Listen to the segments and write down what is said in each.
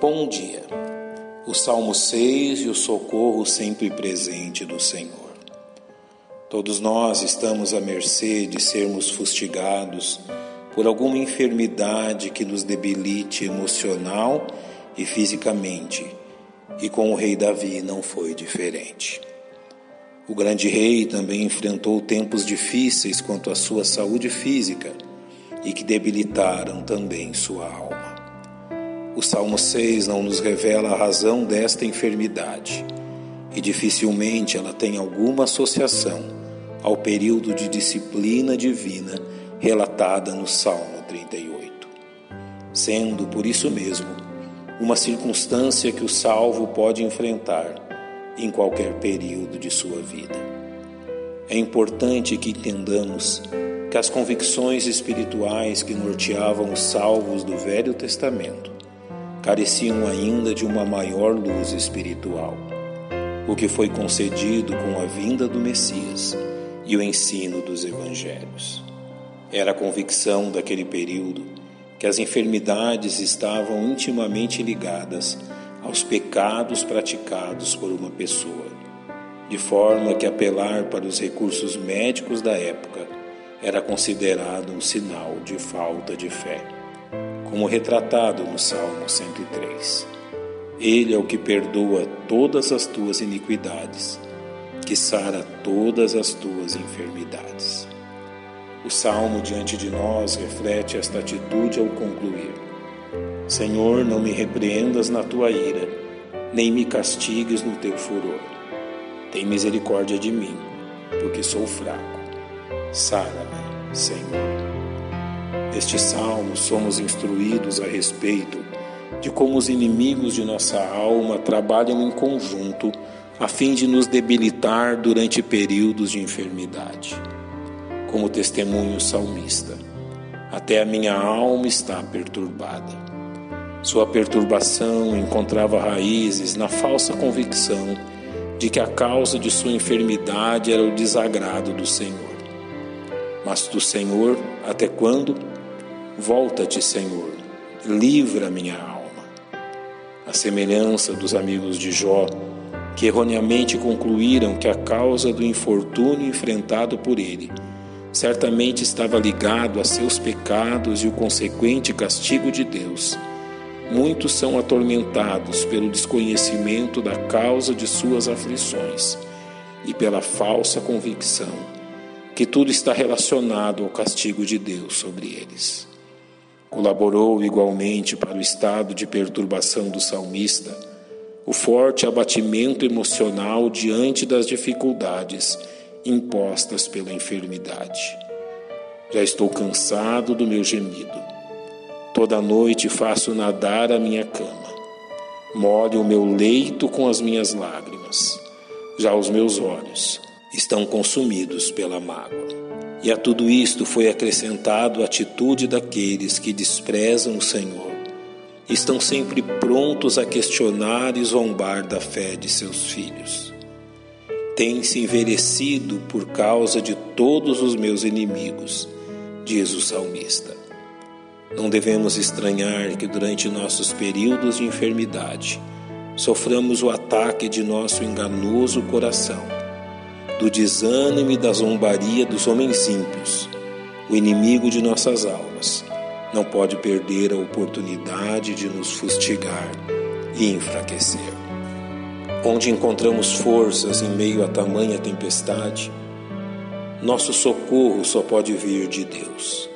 Bom dia. O Salmo 6 e o socorro sempre presente do Senhor. Todos nós estamos à mercê de sermos fustigados por alguma enfermidade que nos debilite emocional e fisicamente, e com o rei Davi não foi diferente. O grande rei também enfrentou tempos difíceis quanto à sua saúde física e que debilitaram também sua alma. O Salmo 6 não nos revela a razão desta enfermidade e dificilmente ela tem alguma associação ao período de disciplina divina relatada no Salmo 38, sendo por isso mesmo uma circunstância que o salvo pode enfrentar em qualquer período de sua vida. É importante que entendamos que as convicções espirituais que norteavam os salvos do Velho Testamento careciam ainda de uma maior luz espiritual, o que foi concedido com a vinda do Messias e o ensino dos evangelhos. Era a convicção daquele período que as enfermidades estavam intimamente ligadas aos pecados praticados por uma pessoa, de forma que apelar para os recursos médicos da época era considerado um sinal de falta de fé como retratado no Salmo 103. Ele é o que perdoa todas as tuas iniquidades, que sara todas as tuas enfermidades. O salmo diante de nós reflete esta atitude ao concluir: Senhor, não me repreendas na tua ira, nem me castigues no teu furor. Tem misericórdia de mim, porque sou fraco. Sara-me, Senhor. Neste salmo, somos instruídos a respeito de como os inimigos de nossa alma trabalham em conjunto a fim de nos debilitar durante períodos de enfermidade. Como testemunho salmista, até a minha alma está perturbada. Sua perturbação encontrava raízes na falsa convicção de que a causa de sua enfermidade era o desagrado do Senhor. Mas do Senhor, até quando? Volta-te, Senhor, livra minha alma. A semelhança dos amigos de Jó, que erroneamente concluíram que a causa do infortúnio enfrentado por ele certamente estava ligado a seus pecados e o consequente castigo de Deus. Muitos são atormentados pelo desconhecimento da causa de suas aflições e pela falsa convicção que tudo está relacionado ao castigo de Deus sobre eles. Colaborou igualmente para o estado de perturbação do salmista o forte abatimento emocional diante das dificuldades impostas pela enfermidade. Já estou cansado do meu gemido. Toda noite faço nadar a minha cama. Molho o meu leito com as minhas lágrimas. Já os meus olhos estão consumidos pela mágoa. E a tudo isto foi acrescentado a atitude daqueles que desprezam o Senhor, estão sempre prontos a questionar e zombar da fé de seus filhos. Tem-se envelhecido por causa de todos os meus inimigos, diz o salmista. Não devemos estranhar que durante nossos períodos de enfermidade soframos o ataque de nosso enganoso coração do desânimo e da zombaria dos homens ímpios, o inimigo de nossas almas, não pode perder a oportunidade de nos fustigar e enfraquecer. Onde encontramos forças em meio a tamanha tempestade, nosso socorro só pode vir de Deus.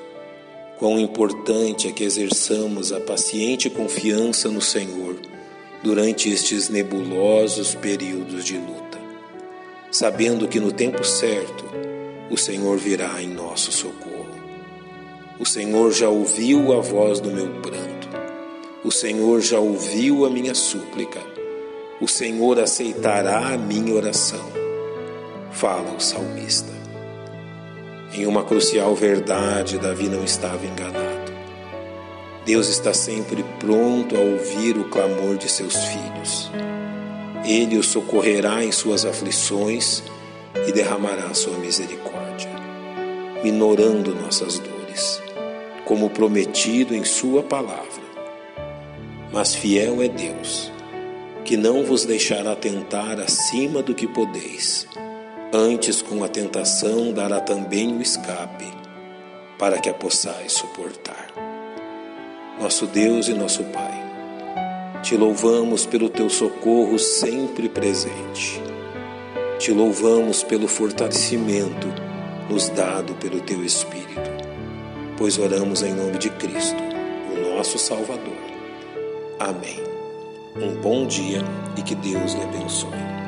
Quão importante é que exerçamos a paciente confiança no Senhor durante estes nebulosos períodos de luta sabendo que no tempo certo o Senhor virá em nosso socorro. O Senhor já ouviu a voz do meu pranto, o Senhor já ouviu a minha súplica, o Senhor aceitará a minha oração. Fala o salmista. Em uma crucial verdade, Davi não estava enganado. Deus está sempre pronto a ouvir o clamor de seus filhos. Ele o socorrerá em suas aflições e derramará sua misericórdia, minorando nossas dores, como prometido em Sua palavra. Mas fiel é Deus, que não vos deixará tentar acima do que podeis, antes com a tentação dará também o escape, para que a possais suportar. Nosso Deus e nosso Pai, te louvamos pelo teu socorro sempre presente. Te louvamos pelo fortalecimento nos dado pelo teu Espírito, pois oramos em nome de Cristo, o nosso Salvador. Amém. Um bom dia e que Deus lhe abençoe.